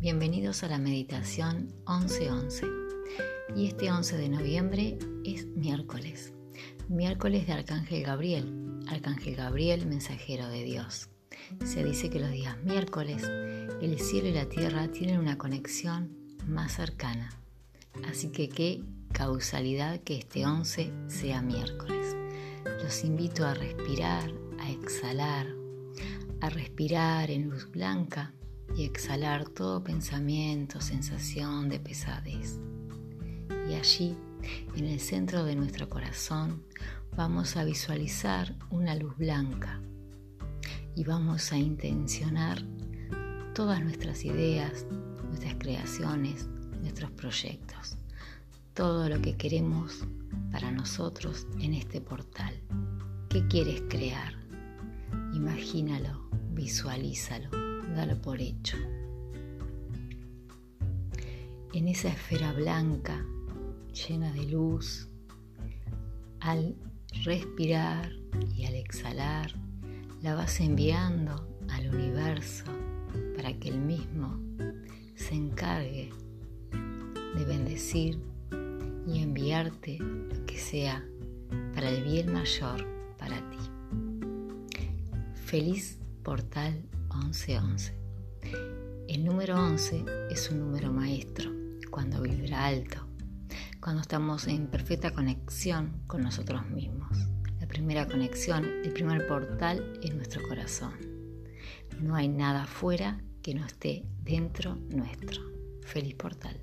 Bienvenidos a la meditación 1111. Y este 11 de noviembre es miércoles. Miércoles de Arcángel Gabriel. Arcángel Gabriel, mensajero de Dios. Se dice que los días miércoles el cielo y la tierra tienen una conexión más cercana. Así que qué causalidad que este 11 sea miércoles. Los invito a respirar, a exhalar, a respirar en luz blanca y exhalar todo pensamiento, sensación de pesadez. Y allí, en el centro de nuestro corazón, vamos a visualizar una luz blanca y vamos a intencionar todas nuestras ideas, nuestras creaciones, nuestros proyectos, todo lo que queremos para nosotros en este portal. ¿Qué quieres crear? Imagínalo, visualízalo dalo por hecho. En esa esfera blanca, llena de luz, al respirar y al exhalar, la vas enviando al universo para que el mismo se encargue de bendecir y enviarte lo que sea para el bien mayor para ti. Feliz portal 1111. El número 11 es un número maestro cuando vibra alto, cuando estamos en perfecta conexión con nosotros mismos. La primera conexión, el primer portal es nuestro corazón. No hay nada afuera que no esté dentro nuestro. Feliz portal.